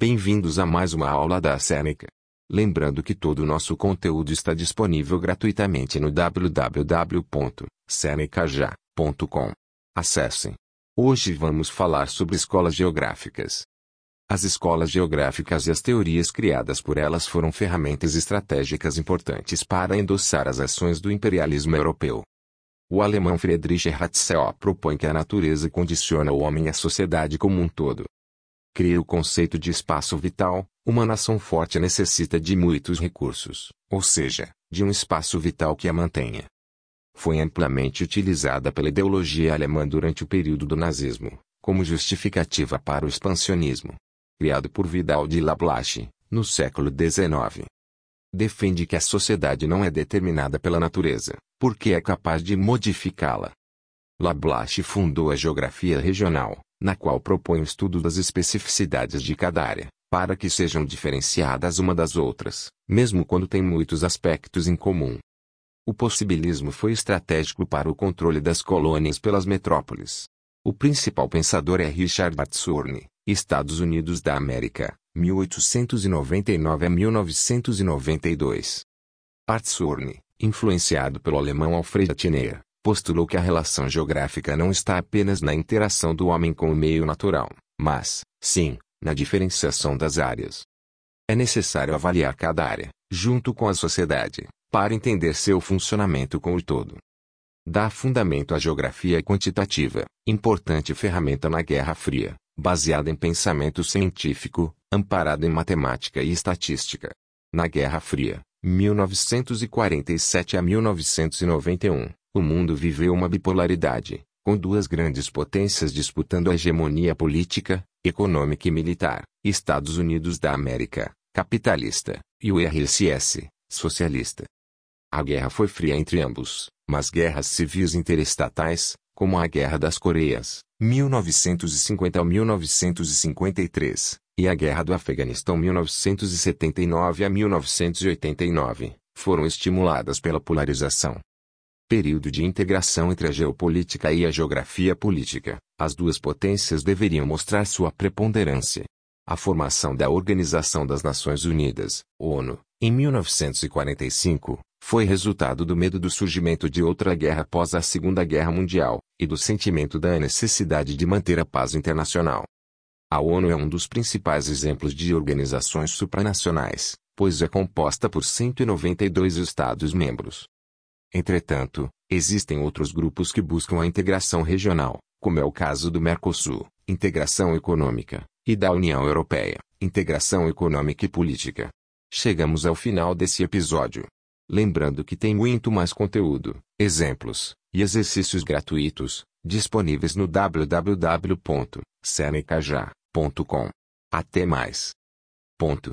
Bem-vindos a mais uma aula da Seneca. Lembrando que todo o nosso conteúdo está disponível gratuitamente no www.senecaja.com. Acessem. Hoje vamos falar sobre escolas geográficas. As escolas geográficas e as teorias criadas por elas foram ferramentas estratégicas importantes para endossar as ações do imperialismo europeu. O alemão Friedrich Ratzel propõe que a natureza condiciona o homem e a sociedade como um todo. Cria o conceito de espaço vital, uma nação forte necessita de muitos recursos, ou seja, de um espaço vital que a mantenha. Foi amplamente utilizada pela ideologia alemã durante o período do nazismo, como justificativa para o expansionismo criado por Vidal de Lablache, no século XIX. Defende que a sociedade não é determinada pela natureza, porque é capaz de modificá-la. Lablache fundou a geografia regional, na qual propõe o estudo das especificidades de cada área, para que sejam diferenciadas uma das outras, mesmo quando têm muitos aspectos em comum. O possibilismo foi estratégico para o controle das colônias pelas metrópoles. O principal pensador é Richard Atzurne, Estados Unidos da América, 1899 a 1992. Artsurne, influenciado pelo alemão Alfred Tiner, postulou que a relação geográfica não está apenas na interação do homem com o meio natural, mas, sim, na diferenciação das áreas. É necessário avaliar cada área, junto com a sociedade, para entender seu funcionamento com o todo. Dá fundamento à geografia quantitativa, importante ferramenta na Guerra Fria, baseada em pensamento científico, amparada em matemática e estatística. Na Guerra Fria, 1947 a 1991, o mundo viveu uma bipolaridade, com duas grandes potências disputando a hegemonia política, econômica e militar, Estados Unidos da América, capitalista, e o RSS, socialista. A guerra foi fria entre ambos, mas guerras civis interestatais, como a Guerra das Coreias, 1950 a 1953, e a Guerra do Afeganistão 1979 a 1989, foram estimuladas pela polarização. Período de integração entre a geopolítica e a geografia política, as duas potências deveriam mostrar sua preponderância. A formação da Organização das Nações Unidas, ONU, em 1945, foi resultado do medo do surgimento de outra guerra após a Segunda Guerra Mundial, e do sentimento da necessidade de manter a paz internacional. A ONU é um dos principais exemplos de organizações supranacionais, pois é composta por 192 Estados-membros. Entretanto, existem outros grupos que buscam a integração regional, como é o caso do Mercosul, integração econômica, e da União Europeia, integração econômica e política. Chegamos ao final desse episódio. Lembrando que tem muito mais conteúdo, exemplos e exercícios gratuitos disponíveis no www.senecaja.com. Até mais. Ponto.